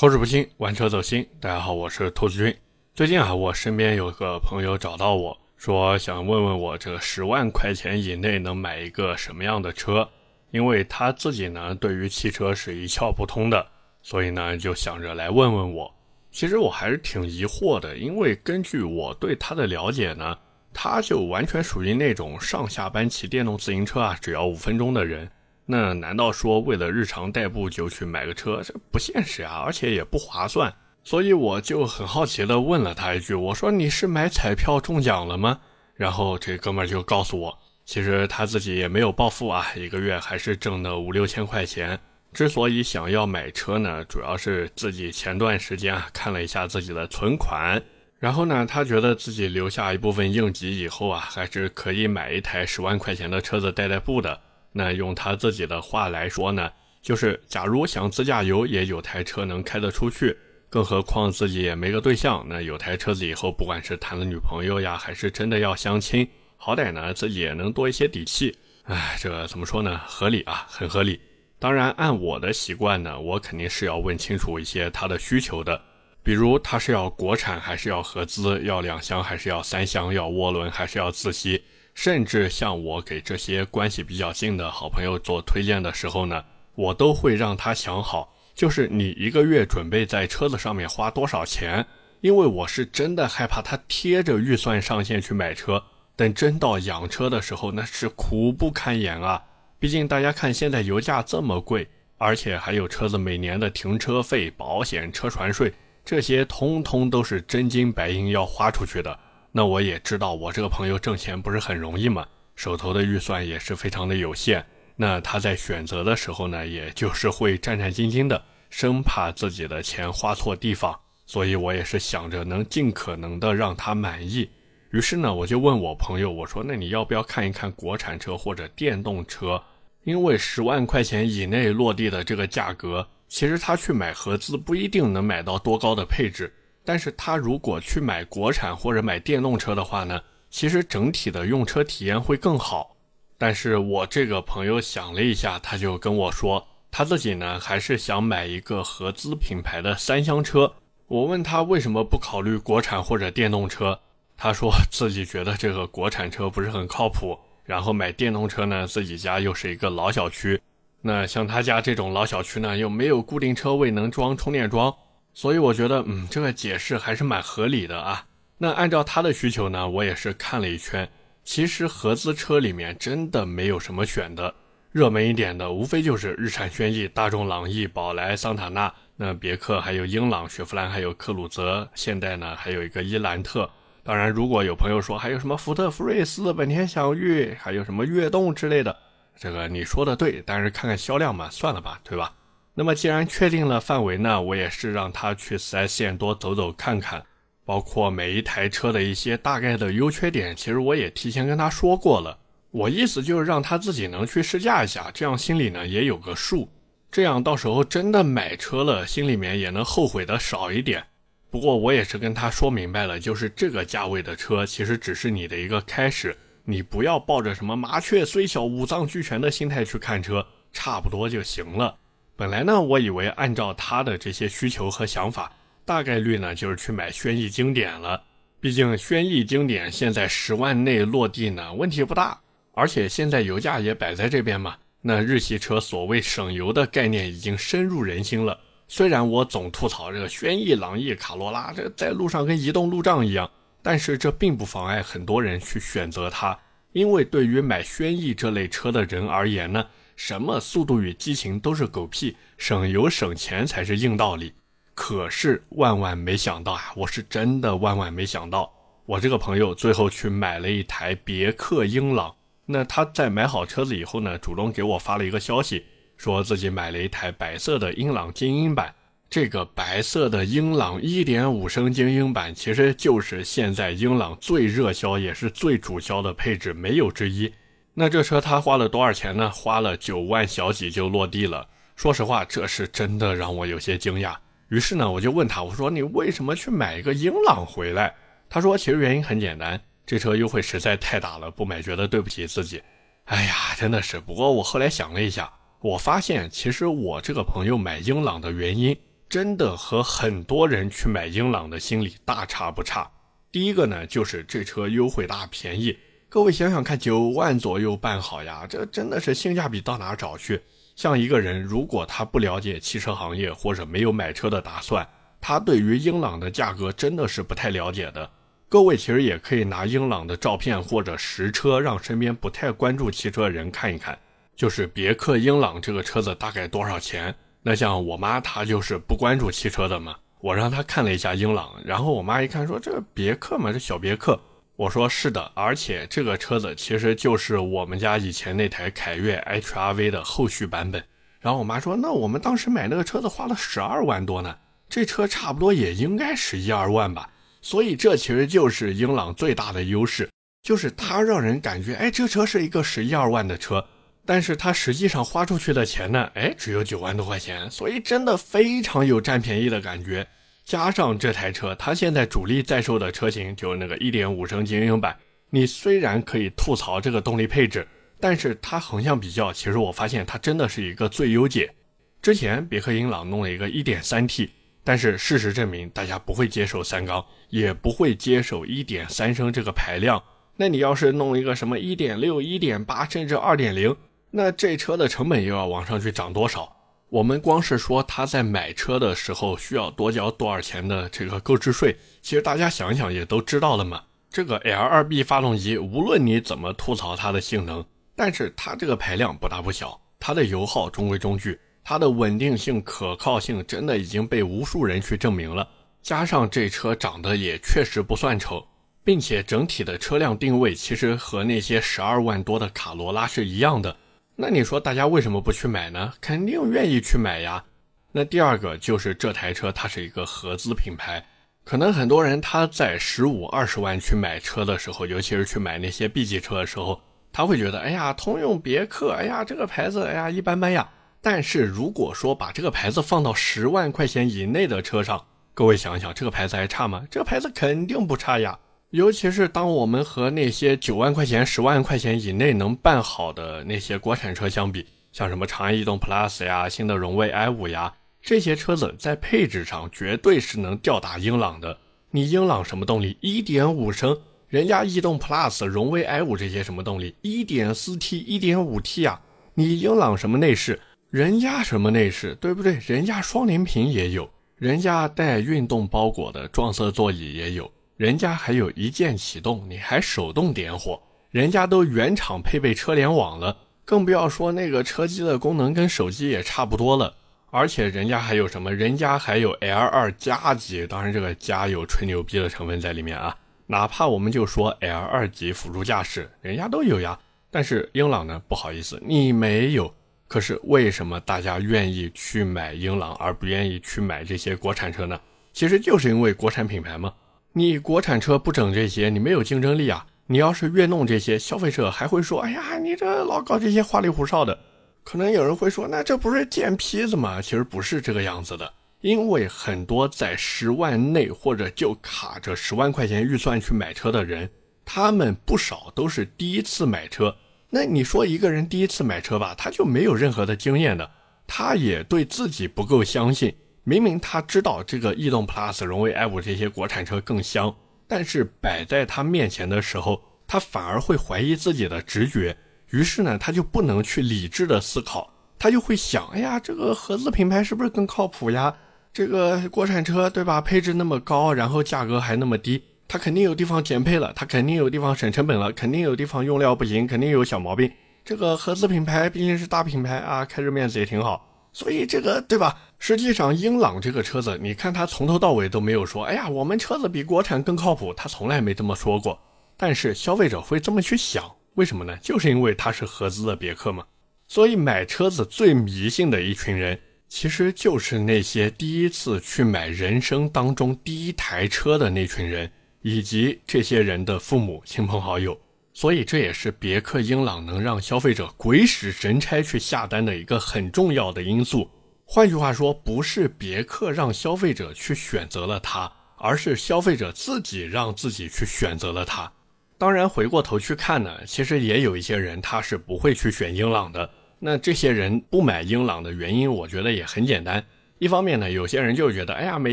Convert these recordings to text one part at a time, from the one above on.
口齿不清，玩车走心。大家好，我是兔子君。最近啊，我身边有个朋友找到我说，想问问我这十万块钱以内能买一个什么样的车？因为他自己呢，对于汽车是一窍不通的，所以呢，就想着来问问我。其实我还是挺疑惑的，因为根据我对他的了解呢，他就完全属于那种上下班骑电动自行车啊，只要五分钟的人。那难道说为了日常代步就去买个车，这不现实啊，而且也不划算。所以我就很好奇的问了他一句，我说你是买彩票中奖了吗？然后这哥们儿就告诉我，其实他自己也没有暴富啊，一个月还是挣的五六千块钱。之所以想要买车呢，主要是自己前段时间啊看了一下自己的存款，然后呢，他觉得自己留下一部分应急以后啊，还是可以买一台十万块钱的车子代代步的。那用他自己的话来说呢，就是假如想自驾游，也有台车能开得出去。更何况自己也没个对象，那有台车子以后，不管是谈了女朋友呀，还是真的要相亲，好歹呢自己也能多一些底气。哎，这怎么说呢？合理啊，很合理。当然，按我的习惯呢，我肯定是要问清楚一些他的需求的，比如他是要国产还是要合资，要两厢还是要三厢，要涡轮还是要自吸。甚至像我给这些关系比较近的好朋友做推荐的时候呢，我都会让他想好，就是你一个月准备在车子上面花多少钱，因为我是真的害怕他贴着预算上限去买车，等真到养车的时候，那是苦不堪言啊！毕竟大家看现在油价这么贵，而且还有车子每年的停车费、保险、车船税，这些通通都是真金白银要花出去的。那我也知道，我这个朋友挣钱不是很容易嘛，手头的预算也是非常的有限。那他在选择的时候呢，也就是会战战兢兢的，生怕自己的钱花错地方。所以我也是想着能尽可能的让他满意。于是呢，我就问我朋友，我说：“那你要不要看一看国产车或者电动车？因为十万块钱以内落地的这个价格，其实他去买合资不一定能买到多高的配置。”但是他如果去买国产或者买电动车的话呢，其实整体的用车体验会更好。但是我这个朋友想了一下，他就跟我说，他自己呢还是想买一个合资品牌的三厢车。我问他为什么不考虑国产或者电动车，他说自己觉得这个国产车不是很靠谱，然后买电动车呢，自己家又是一个老小区，那像他家这种老小区呢，又没有固定车位能装充电桩。所以我觉得，嗯，这个解释还是蛮合理的啊。那按照他的需求呢，我也是看了一圈，其实合资车里面真的没有什么选的，热门一点的无非就是日产轩逸、大众朗逸、宝来、桑塔纳，那别克还有英朗、雪佛兰还有克鲁泽，现代呢还有一个伊兰特。当然，如果有朋友说还有什么福特福睿斯、本田享域，还有什么悦动之类的，这个你说的对，但是看看销量嘛，算了吧，对吧？那么既然确定了范围呢，我也是让他去 4S 店多走走看看，包括每一台车的一些大概的优缺点，其实我也提前跟他说过了。我意思就是让他自己能去试驾一下，这样心里呢也有个数，这样到时候真的买车了，心里面也能后悔的少一点。不过我也是跟他说明白了，就是这个价位的车其实只是你的一个开始，你不要抱着什么麻雀虽小五脏俱全的心态去看车，差不多就行了。本来呢，我以为按照他的这些需求和想法，大概率呢就是去买轩逸经典了。毕竟轩逸经典现在十万内落地呢，问题不大。而且现在油价也摆在这边嘛，那日系车所谓省油的概念已经深入人心了。虽然我总吐槽这个轩逸、朗逸、卡罗拉，这在路上跟移动路障一样，但是这并不妨碍很多人去选择它，因为对于买轩逸这类车的人而言呢。什么速度与激情都是狗屁，省油省钱才是硬道理。可是万万没想到啊，我是真的万万没想到，我这个朋友最后去买了一台别克英朗。那他在买好车子以后呢，主动给我发了一个消息，说自己买了一台白色的英朗精英版。这个白色的英朗1.5升精英版，其实就是现在英朗最热销也是最主销的配置，没有之一。那这车他花了多少钱呢？花了九万小几就落地了。说实话，这是真的让我有些惊讶。于是呢，我就问他，我说你为什么去买一个英朗回来？他说，其实原因很简单，这车优惠实在太大了，不买觉得对不起自己。哎呀，真的是。不过我后来想了一下，我发现其实我这个朋友买英朗的原因，真的和很多人去买英朗的心理大差不差。第一个呢，就是这车优惠大、便宜。各位想想看，九万左右办好呀，这真的是性价比到哪找去？像一个人，如果他不了解汽车行业或者没有买车的打算，他对于英朗的价格真的是不太了解的。各位其实也可以拿英朗的照片或者实车，让身边不太关注汽车的人看一看，就是别克英朗这个车子大概多少钱？那像我妈她就是不关注汽车的嘛，我让她看了一下英朗，然后我妈一看说这别克嘛，这小别克。我说是的，而且这个车子其实就是我们家以前那台凯越 HRV 的后续版本。然后我妈说，那我们当时买那个车子花了十二万多呢，这车差不多也应该是一二万吧。所以这其实就是英朗最大的优势，就是它让人感觉，哎，这车是一个十一二万的车，但是它实际上花出去的钱呢，哎，只有九万多块钱，所以真的非常有占便宜的感觉。加上这台车，它现在主力在售的车型就是那个1.5升精英版。你虽然可以吐槽这个动力配置，但是它横向比较，其实我发现它真的是一个最优解。之前别克英朗弄了一个 1.3T，但是事实证明大家不会接受三缸，也不会接受1.3升这个排量。那你要是弄一个什么1.6、1.8甚至2.0，那这车的成本又要往上去涨多少？我们光是说他在买车的时候需要多交多少钱的这个购置税，其实大家想想也都知道了嘛。这个 L2B 发动机，无论你怎么吐槽它的性能，但是它这个排量不大不小，它的油耗中规中矩，它的稳定性、可靠性真的已经被无数人去证明了。加上这车长得也确实不算丑，并且整体的车辆定位其实和那些十二万多的卡罗拉是一样的。那你说大家为什么不去买呢？肯定愿意去买呀。那第二个就是这台车它是一个合资品牌，可能很多人他在十五二十万去买车的时候，尤其是去买那些 B 级车的时候，他会觉得，哎呀，通用别克，哎呀，这个牌子，哎呀，一般般呀。但是如果说把这个牌子放到十万块钱以内的车上，各位想想，这个牌子还差吗？这个牌子肯定不差呀。尤其是当我们和那些九万块钱、十万块钱以内能办好的那些国产车相比，像什么长安逸动 Plus 呀、新的荣威 i5 呀，这些车子在配置上绝对是能吊打英朗的。你英朗什么动力？1.5升，人家逸动 Plus、荣威 i5 这些什么动力？1.4T、1.5T 呀。你英朗什么内饰？人家什么内饰？对不对？人家双联屏也有，人家带运动包裹的撞色座椅也有。人家还有一键启动，你还手动点火，人家都原厂配备车联网了，更不要说那个车机的功能跟手机也差不多了。而且人家还有什么？人家还有 L2 加级，当然这个加有吹牛逼的成分在里面啊。哪怕我们就说 L2 级辅助驾驶，人家都有呀。但是英朗呢？不好意思，你没有。可是为什么大家愿意去买英朗，而不愿意去买这些国产车呢？其实就是因为国产品牌嘛。你国产车不整这些，你没有竞争力啊！你要是越弄这些，消费者还会说：“哎呀，你这老搞这些花里胡哨的。”可能有人会说：“那这不是贱坯子吗？”其实不是这个样子的，因为很多在十万内或者就卡着十万块钱预算去买车的人，他们不少都是第一次买车。那你说一个人第一次买车吧，他就没有任何的经验的，他也对自己不够相信。明明他知道这个逸动 Plus、荣威 i5 这些国产车更香，但是摆在他面前的时候，他反而会怀疑自己的直觉。于是呢，他就不能去理智的思考，他就会想：哎呀，这个合资品牌是不是更靠谱呀？这个国产车对吧？配置那么高，然后价格还那么低，它肯定有地方减配了，它肯定有地方省成本了，肯定有地方用料不行，肯定有小毛病。这个合资品牌毕竟是大品牌啊，开着面子也挺好。所以这个对吧？实际上，英朗这个车子，你看它从头到尾都没有说，哎呀，我们车子比国产更靠谱，它从来没这么说过。但是消费者会这么去想，为什么呢？就是因为它是合资的别克嘛。所以买车子最迷信的一群人，其实就是那些第一次去买人生当中第一台车的那群人，以及这些人的父母亲朋好友。所以这也是别克英朗能让消费者鬼使神差去下单的一个很重要的因素。换句话说，不是别克让消费者去选择了它，而是消费者自己让自己去选择了它。当然，回过头去看呢，其实也有一些人他是不会去选英朗的。那这些人不买英朗的原因，我觉得也很简单，一方面呢，有些人就觉得，哎呀，美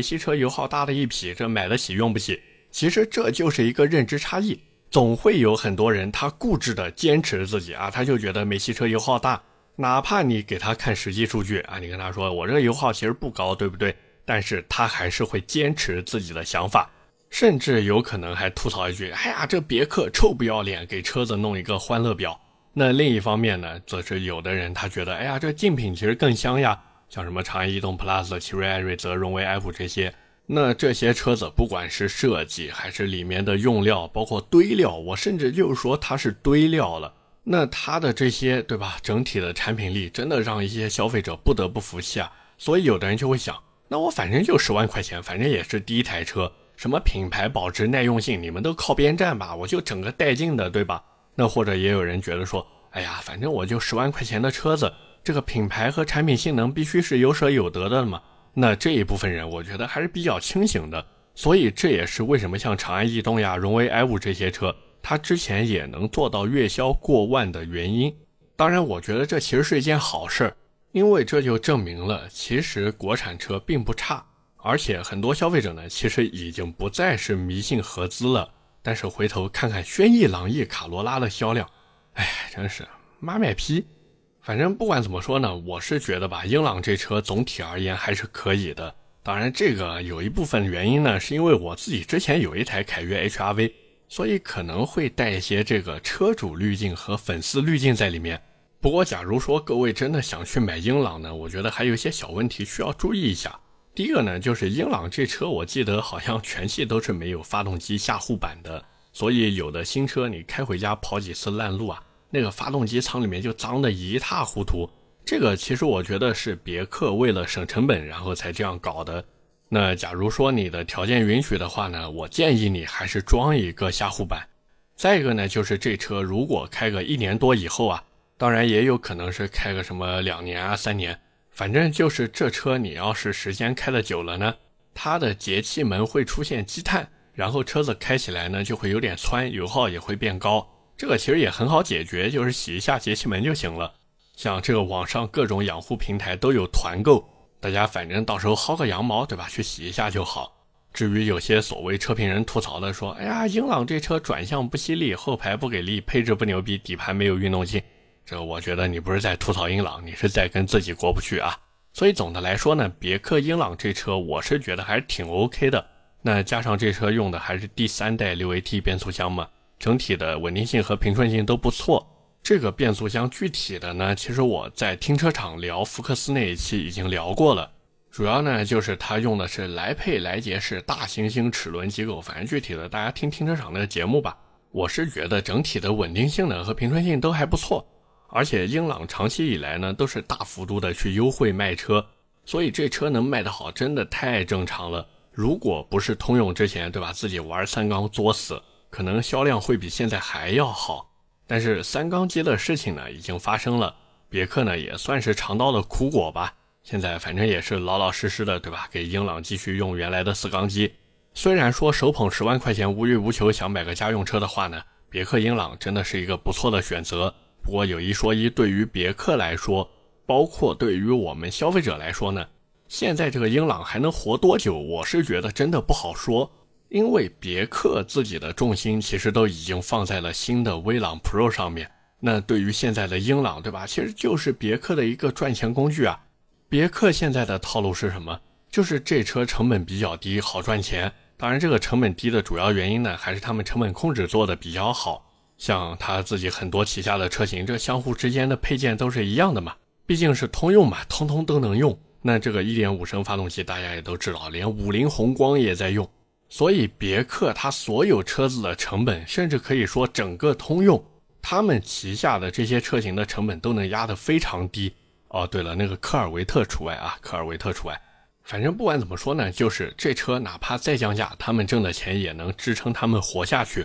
系车油耗大的一匹，这买得起用不起。其实这就是一个认知差异，总会有很多人他固执的坚持自己啊，他就觉得美系车油耗大，哪怕你给他看实际数据啊，你跟他说我这个油耗其实不高，对不对？但是他还是会坚持自己的想法，甚至有可能还吐槽一句，哎呀，这别克臭不要脸，给车子弄一个欢乐表。那另一方面呢，则是有的人他觉得，哎呀，这竞品其实更香呀。像什么长安逸动 Plus、奇瑞艾瑞泽、荣威 F 这些，那这些车子不管是设计还是里面的用料，包括堆料，我甚至就是说它是堆料了。那它的这些，对吧？整体的产品力真的让一些消费者不得不服气啊。所以有的人就会想，那我反正就十万块钱，反正也是第一台车，什么品牌保值耐用性，你们都靠边站吧，我就整个带劲的，对吧？那或者也有人觉得说，哎呀，反正我就十万块钱的车子。这个品牌和产品性能必须是有舍有得的嘛？那这一部分人，我觉得还是比较清醒的。所以这也是为什么像长安逸动呀、荣威 i5 这些车，它之前也能做到月销过万的原因。当然，我觉得这其实是一件好事儿，因为这就证明了其实国产车并不差。而且很多消费者呢，其实已经不再是迷信合资了。但是回头看看轩逸、朗逸、卡罗拉的销量，哎，真是妈卖批。反正不管怎么说呢，我是觉得吧，英朗这车总体而言还是可以的。当然，这个有一部分原因呢，是因为我自己之前有一台凯越 HRV，所以可能会带一些这个车主滤镜和粉丝滤镜在里面。不过，假如说各位真的想去买英朗呢，我觉得还有一些小问题需要注意一下。第一个呢，就是英朗这车，我记得好像全系都是没有发动机下护板的，所以有的新车你开回家跑几次烂路啊。那个发动机舱里面就脏得一塌糊涂，这个其实我觉得是别克为了省成本，然后才这样搞的。那假如说你的条件允许的话呢，我建议你还是装一个下护板。再一个呢，就是这车如果开个一年多以后啊，当然也有可能是开个什么两年啊、三年，反正就是这车你要是时间开的久了呢，它的节气门会出现积碳，然后车子开起来呢就会有点窜，油耗也会变高。这个其实也很好解决，就是洗一下节气门就行了。像这个网上各种养护平台都有团购，大家反正到时候薅个羊毛，对吧？去洗一下就好。至于有些所谓车评人吐槽的说：“哎呀，英朗这车转向不犀利，后排不给力，配置不牛逼，底盘没有运动性。”这我觉得你不是在吐槽英朗，你是在跟自己过不去啊。所以总的来说呢，别克英朗这车我是觉得还是挺 OK 的。那加上这车用的还是第三代六 AT 变速箱嘛。整体的稳定性和平顺性都不错。这个变速箱具体的呢，其实我在停车场聊福克斯那一期已经聊过了。主要呢就是它用的是莱佩莱杰式大行星齿轮机构，反正具体的大家听停车场那个节目吧。我是觉得整体的稳定性能和平顺性都还不错，而且英朗长期以来呢都是大幅度的去优惠卖车，所以这车能卖得好真的太正常了。如果不是通用之前对吧自己玩三缸作死。可能销量会比现在还要好，但是三缸机的事情呢已经发生了，别克呢也算是尝到了苦果吧。现在反正也是老老实实的，对吧？给英朗继续用原来的四缸机。虽然说手捧十万块钱无欲无求，想买个家用车的话呢，别克英朗真的是一个不错的选择。不过有一说一，对于别克来说，包括对于我们消费者来说呢，现在这个英朗还能活多久？我是觉得真的不好说。因为别克自己的重心其实都已经放在了新的威朗 Pro 上面，那对于现在的英朗，对吧？其实就是别克的一个赚钱工具啊。别克现在的套路是什么？就是这车成本比较低，好赚钱。当然，这个成本低的主要原因呢，还是他们成本控制做的比较好。像他自己很多旗下的车型，这相互之间的配件都是一样的嘛，毕竟是通用嘛，通通都能用。那这个1.5升发动机大家也都知道，连五菱宏光也在用。所以别克它所有车子的成本，甚至可以说整个通用，他们旗下的这些车型的成本都能压得非常低。哦，对了，那个科尔维特除外啊，科尔维特除外。反正不管怎么说呢，就是这车哪怕再降价，他们挣的钱也能支撑他们活下去。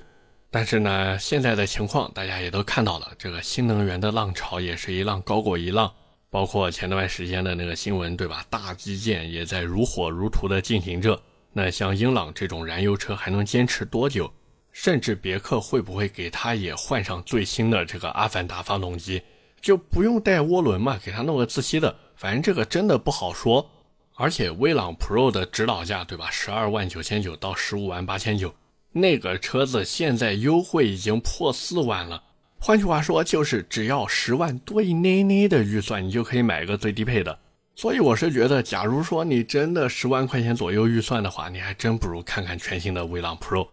但是呢，现在的情况大家也都看到了，这个新能源的浪潮也是一浪高过一浪，包括前段时间的那个新闻，对吧？大基建也在如火如荼的进行着。那像英朗这种燃油车还能坚持多久？甚至别克会不会给他也换上最新的这个阿凡达发动机，就不用带涡轮嘛？给他弄个自吸的，反正这个真的不好说。而且威朗 Pro 的指导价，对吧？十二万九千九到十五万八千九，那个车子现在优惠已经破四万了。换句话说，就是只要十万多一捏捏的预算，你就可以买一个最低配的。所以我是觉得，假如说你真的十万块钱左右预算的话，你还真不如看看全新的威朗 Pro。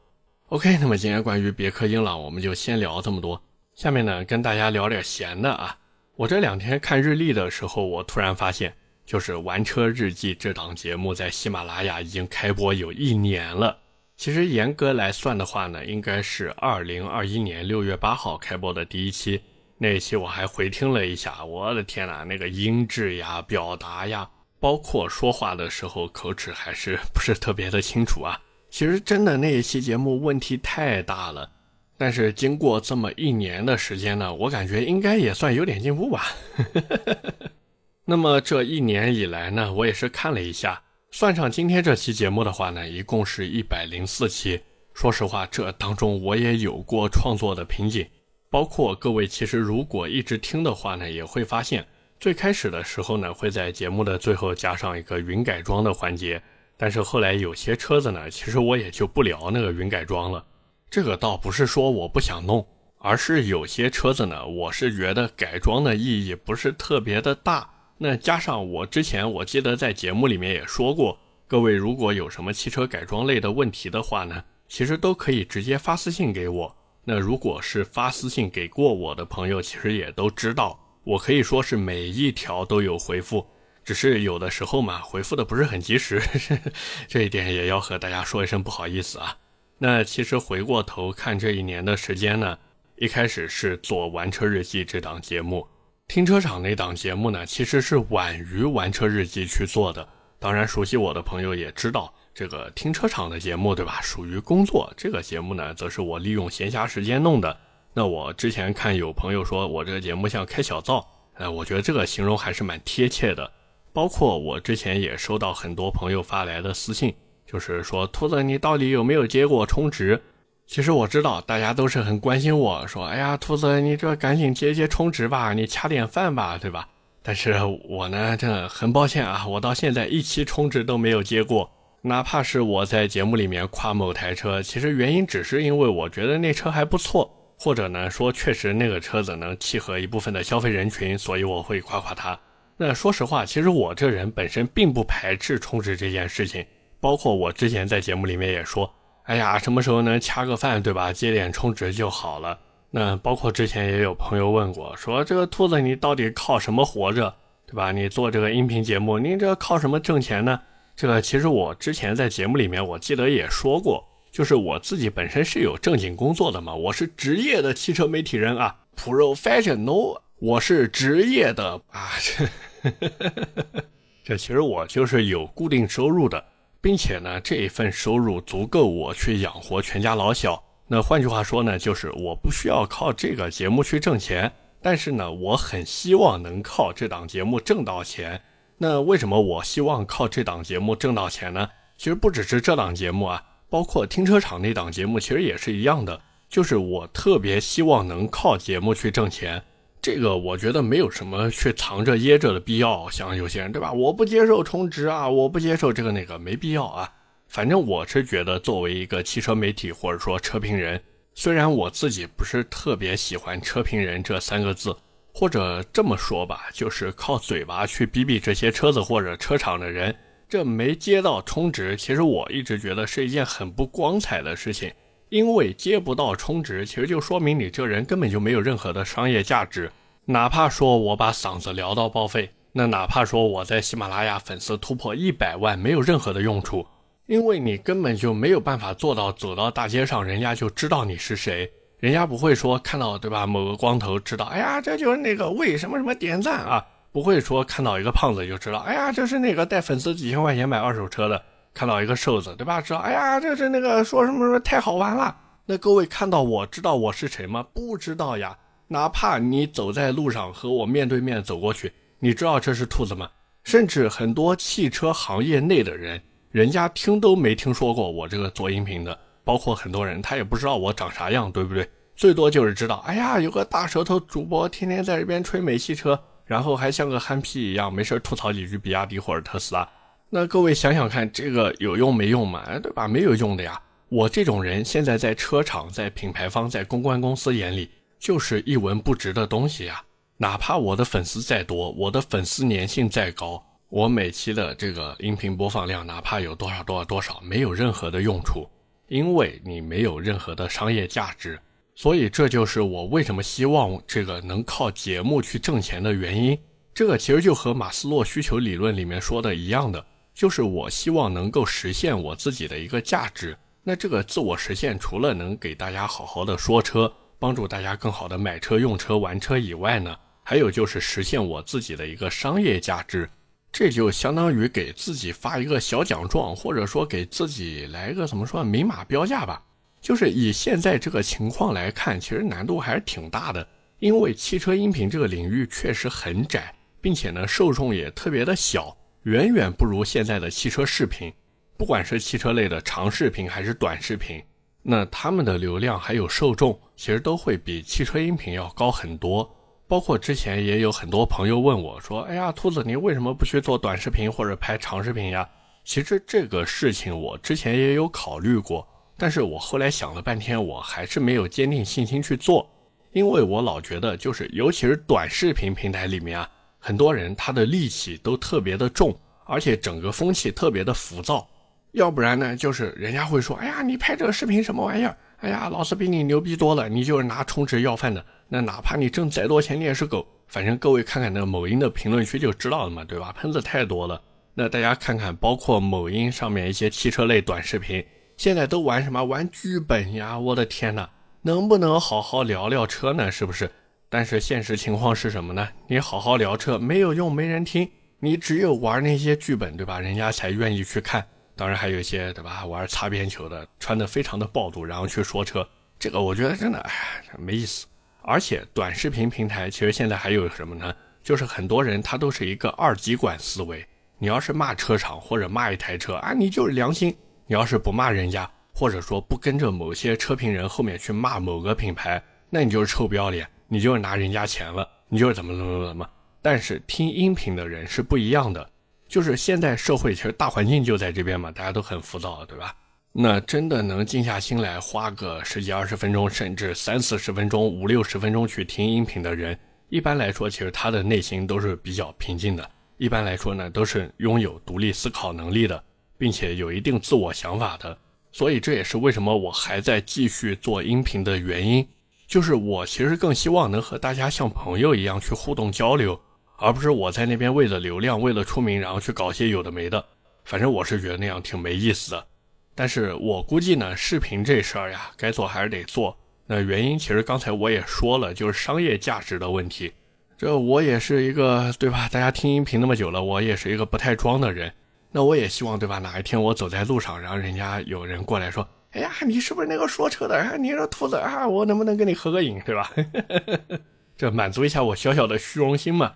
OK，那么今天关于别克英朗，我们就先聊这么多。下面呢，跟大家聊点闲的啊。我这两天看日历的时候，我突然发现，就是《玩车日记》这档节目在喜马拉雅已经开播有一年了。其实严格来算的话呢，应该是二零二一年六月八号开播的第一期。那一期我还回听了一下，我的天呐，那个音质呀、表达呀，包括说话的时候口齿还是不是特别的清楚啊。其实真的那一期节目问题太大了，但是经过这么一年的时间呢，我感觉应该也算有点进步吧。那么这一年以来呢，我也是看了一下，算上今天这期节目的话呢，一共是一百零四期。说实话，这当中我也有过创作的瓶颈，包括各位其实如果一直听的话呢，也会发现最开始的时候呢，会在节目的最后加上一个云改装的环节。但是后来有些车子呢，其实我也就不聊那个云改装了。这个倒不是说我不想弄，而是有些车子呢，我是觉得改装的意义不是特别的大。那加上我之前我记得在节目里面也说过，各位如果有什么汽车改装类的问题的话呢，其实都可以直接发私信给我。那如果是发私信给过我的朋友，其实也都知道，我可以说是每一条都有回复。只是有的时候嘛，回复的不是很及时，这一点也要和大家说一声不好意思啊。那其实回过头看这一年的时间呢，一开始是做《玩车日记》这档节目，停车场那档节目呢，其实是晚于《玩车日记》去做的。当然，熟悉我的朋友也知道，这个停车场的节目，对吧？属于工作，这个节目呢，则是我利用闲暇时间弄的。那我之前看有朋友说我这个节目像开小灶，哎，我觉得这个形容还是蛮贴切的。包括我之前也收到很多朋友发来的私信，就是说兔子你到底有没有接过充值？其实我知道大家都是很关心我说，哎呀兔子你这赶紧接接充值吧，你掐点饭吧，对吧？但是我呢，这很抱歉啊，我到现在一期充值都没有接过，哪怕是我在节目里面夸某台车，其实原因只是因为我觉得那车还不错，或者呢说确实那个车子能契合一部分的消费人群，所以我会夸夸它。那说实话，其实我这人本身并不排斥充值这件事情，包括我之前在节目里面也说，哎呀，什么时候能掐个饭，对吧？接点充值就好了。那包括之前也有朋友问过，说这个兔子你到底靠什么活着，对吧？你做这个音频节目，你这靠什么挣钱呢？这个其实我之前在节目里面我记得也说过，就是我自己本身是有正经工作的嘛，我是职业的汽车媒体人啊，professional，我是职业的啊。这其实我就是有固定收入的，并且呢，这一份收入足够我去养活全家老小。那换句话说呢，就是我不需要靠这个节目去挣钱，但是呢，我很希望能靠这档节目挣到钱。那为什么我希望靠这档节目挣到钱呢？其实不只是这档节目啊，包括停车场那档节目，其实也是一样的，就是我特别希望能靠节目去挣钱。这个我觉得没有什么去藏着掖着的必要，像有些人对吧？我不接受充值啊，我不接受这个那个，没必要啊。反正我是觉得，作为一个汽车媒体或者说车评人，虽然我自己不是特别喜欢“车评人”这三个字，或者这么说吧，就是靠嘴巴去逼逼这些车子或者车厂的人，这没接到充值，其实我一直觉得是一件很不光彩的事情。因为接不到充值，其实就说明你这人根本就没有任何的商业价值。哪怕说我把嗓子聊到报废，那哪怕说我在喜马拉雅粉丝突破一百万，没有任何的用处，因为你根本就没有办法做到走到大街上，人家就知道你是谁，人家不会说看到对吧某个光头知道，哎呀这就是那个为什么什么点赞啊，不会说看到一个胖子就知道，哎呀这是那个带粉丝几千块钱买二手车的。看到一个瘦子，对吧？知道，哎呀，这是那个说什么什么太好玩了。那各位看到我知道我是谁吗？不知道呀。哪怕你走在路上和我面对面走过去，你知道这是兔子吗？甚至很多汽车行业内的人，人家听都没听说过我这个做音频的，包括很多人他也不知道我长啥样，对不对？最多就是知道，哎呀，有个大舌头主播天天在这边吹美系车，然后还像个憨批一样，没事吐槽几句比亚迪或者特斯拉。那各位想想看，这个有用没用嘛？对吧？没有用的呀。我这种人现在在车厂、在品牌方、在公关公司眼里，就是一文不值的东西呀。哪怕我的粉丝再多，我的粉丝粘性再高，我每期的这个音频播放量哪怕有多少多少多少，没有任何的用处，因为你没有任何的商业价值。所以这就是我为什么希望这个能靠节目去挣钱的原因。这个其实就和马斯洛需求理论里面说的一样的。就是我希望能够实现我自己的一个价值。那这个自我实现，除了能给大家好好的说车，帮助大家更好的买车、用车、玩车以外呢，还有就是实现我自己的一个商业价值。这就相当于给自己发一个小奖状，或者说给自己来一个怎么说明码标价吧。就是以现在这个情况来看，其实难度还是挺大的，因为汽车音频这个领域确实很窄，并且呢受众也特别的小。远远不如现在的汽车视频，不管是汽车类的长视频还是短视频，那他们的流量还有受众，其实都会比汽车音频要高很多。包括之前也有很多朋友问我说：“哎呀，兔子，你为什么不去做短视频或者拍长视频呀？”其实这个事情我之前也有考虑过，但是我后来想了半天，我还是没有坚定信心去做，因为我老觉得就是，尤其是短视频平台里面啊。很多人他的戾气都特别的重，而且整个风气特别的浮躁。要不然呢，就是人家会说：“哎呀，你拍这个视频什么玩意儿？哎呀，老子比你牛逼多了，你就是拿充值要饭的。那哪怕你挣再多钱，你也是狗。反正各位看看那某音的评论区就知道了嘛，对吧？喷子太多了。那大家看看，包括某音上面一些汽车类短视频，现在都玩什么？玩剧本呀！我的天哪，能不能好好聊聊车呢？是不是？但是现实情况是什么呢？你好好聊车没有用，没人听。你只有玩那些剧本，对吧？人家才愿意去看。当然还有一些，对吧？玩擦边球的，穿的非常的暴露，然后去说车，这个我觉得真的，哎，没意思。而且短视频平台其实现在还有什么呢？就是很多人他都是一个二极管思维。你要是骂车厂或者骂一台车啊，你就是良心；你要是不骂人家，或者说不跟着某些车评人后面去骂某个品牌，那你就是臭不要脸。你就是拿人家钱了，你就是怎么怎么怎么。但是听音频的人是不一样的，就是现在社会其实大环境就在这边嘛，大家都很浮躁，对吧？那真的能静下心来，花个十几二十分钟，甚至三四十分钟、五六十分钟去听音频的人，一般来说，其实他的内心都是比较平静的。一般来说呢，都是拥有独立思考能力的，并且有一定自我想法的。所以这也是为什么我还在继续做音频的原因。就是我其实更希望能和大家像朋友一样去互动交流，而不是我在那边为了流量、为了出名，然后去搞些有的没的。反正我是觉得那样挺没意思的。但是我估计呢，视频这事儿呀，该做还是得做。那原因其实刚才我也说了，就是商业价值的问题。这我也是一个对吧？大家听音频那么久了，我也是一个不太装的人。那我也希望对吧？哪一天我走在路上，然后人家有人过来说。哎呀，你是不是那个说车的？你说兔子啊，我能不能跟你合个影，对吧？这满足一下我小小的虚荣心嘛。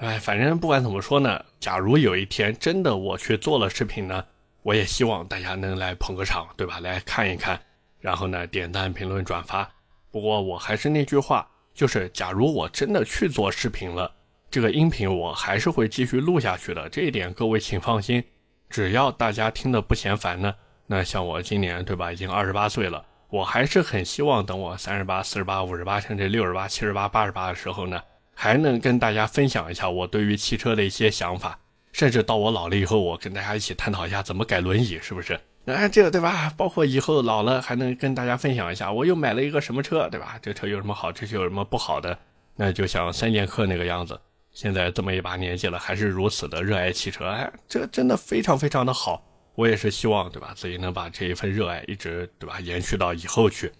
哎，反正不管怎么说呢，假如有一天真的我去做了视频呢，我也希望大家能来捧个场，对吧？来看一看，然后呢点赞、评论、转发。不过我还是那句话，就是假如我真的去做视频了，这个音频我还是会继续录下去的，这一点各位请放心。只要大家听得不嫌烦呢。那像我今年对吧，已经二十八岁了，我还是很希望等我三十八、四十八、五十八，甚至六十八、七十八、八十八的时候呢，还能跟大家分享一下我对于汽车的一些想法，甚至到我老了以后，我跟大家一起探讨一下怎么改轮椅，是不是？哎，这个对吧？包括以后老了还能跟大家分享一下，我又买了一个什么车，对吧？这车有什么好，这车有什么不好的？那就像三剑客那个样子，现在这么一把年纪了，还是如此的热爱汽车，哎，这个真的非常非常的好。我也是希望，对吧？自己能把这一份热爱一直，对吧？延续到以后去。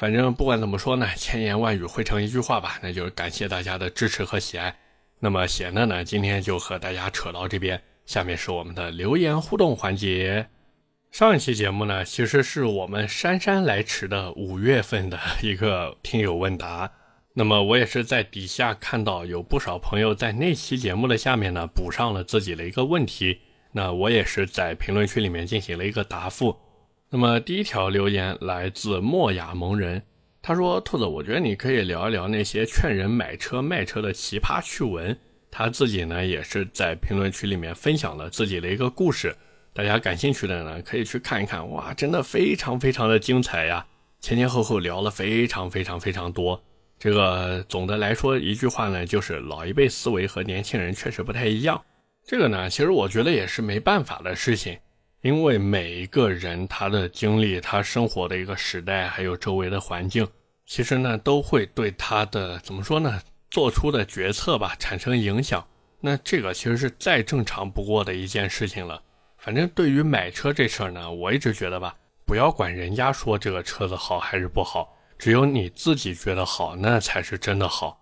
反正不管怎么说呢，千言万语汇成一句话吧，那就是感谢大家的支持和喜爱。那么闲的呢，今天就和大家扯到这边。下面是我们的留言互动环节。上一期节目呢，其实是我们姗姗来迟的五月份的 一个听友问答。那么我也是在底下看到有不少朋友在那期节目的下面呢，补上了自己的一个问题。那我也是在评论区里面进行了一个答复。那么第一条留言来自莫雅蒙人，他说：“兔子，我觉得你可以聊一聊那些劝人买车卖车的奇葩趣闻，他自己呢也是在评论区里面分享了自己的一个故事，大家感兴趣的呢可以去看一看。哇，真的非常非常的精彩呀！前前后后聊了非常非常非常多。这个总的来说一句话呢，就是老一辈思维和年轻人确实不太一样。这个呢，其实我觉得也是没办法的事情，因为每一个人他的经历、他生活的一个时代，还有周围的环境，其实呢都会对他的怎么说呢？做出的决策吧，产生影响，那这个其实是再正常不过的一件事情了。反正对于买车这事儿呢，我一直觉得吧，不要管人家说这个车子好还是不好，只有你自己觉得好，那才是真的好。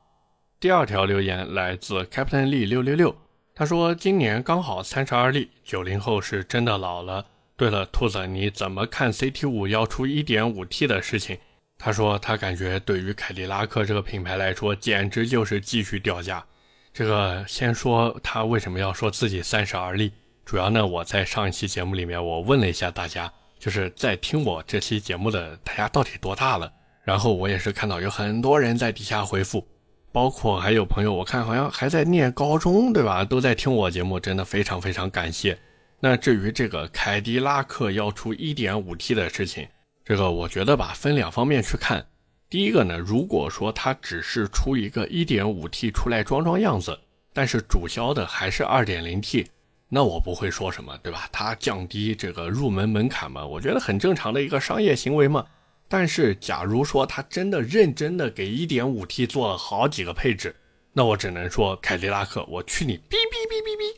第二条留言来自 Captain Lee 六六六，他说今年刚好三十而立，九零后是真的老了。对了，兔子你怎么看 CT 五要出一点五 T 的事情？他说，他感觉对于凯迪拉克这个品牌来说，简直就是继续掉价。这个先说他为什么要说自己三十而立，主要呢，我在上一期节目里面，我问了一下大家，就是在听我这期节目的大家到底多大了？然后我也是看到有很多人在底下回复，包括还有朋友，我看好像还在念高中，对吧？都在听我节目，真的非常非常感谢。那至于这个凯迪拉克要出 1.5T 的事情。这个我觉得吧，分两方面去看。第一个呢，如果说它只是出一个 1.5T 出来装装样子，但是主销的还是 2.0T，那我不会说什么，对吧？它降低这个入门门槛嘛，我觉得很正常的一个商业行为嘛。但是假如说他真的认真的给 1.5T 做了好几个配置，那我只能说凯迪拉克，我去你哔哔哔哔哔！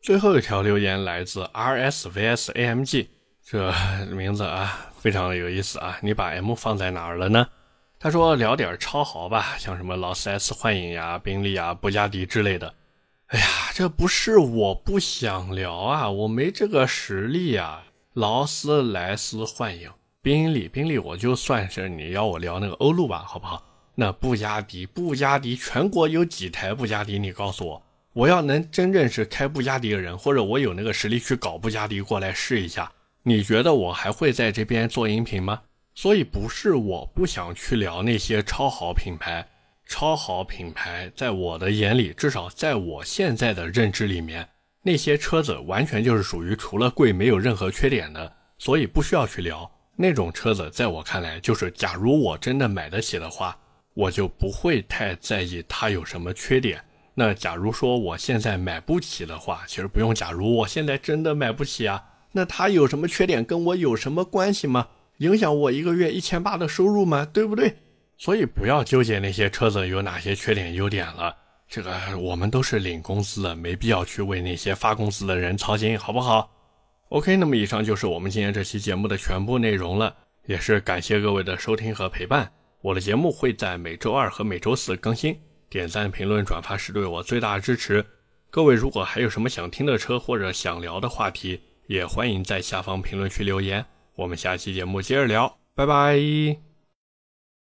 最后一条留言来自 RSVSAMG，这名字啊。非常的有意思啊！你把 M 放在哪儿了呢？他说聊点超豪吧，像什么劳斯莱斯幻影呀、宾利啊、布加迪之类的。哎呀，这不是我不想聊啊，我没这个实力呀。劳斯莱斯幻影、宾利、宾利，我就算是你要我聊那个欧陆吧，好不好？那布加迪，布加迪全国有几台布加迪？你告诉我，我要能真正是开布加迪的人，或者我有那个实力去搞布加迪过来试一下。你觉得我还会在这边做音频吗？所以不是我不想去聊那些超好品牌，超好品牌在我的眼里，至少在我现在的认知里面，那些车子完全就是属于除了贵没有任何缺点的，所以不需要去聊那种车子。在我看来，就是假如我真的买得起的话，我就不会太在意它有什么缺点。那假如说我现在买不起的话，其实不用假如，我现在真的买不起啊。那它有什么缺点，跟我有什么关系吗？影响我一个月一千八的收入吗？对不对？所以不要纠结那些车子有哪些缺点优点了。这个我们都是领工资的，没必要去为那些发工资的人操心，好不好？OK，那么以上就是我们今天这期节目的全部内容了，也是感谢各位的收听和陪伴。我的节目会在每周二和每周四更新，点赞、评论、转发是对我最大的支持。各位如果还有什么想听的车或者想聊的话题，也欢迎在下方评论区留言，我们下期节目接着聊，拜拜。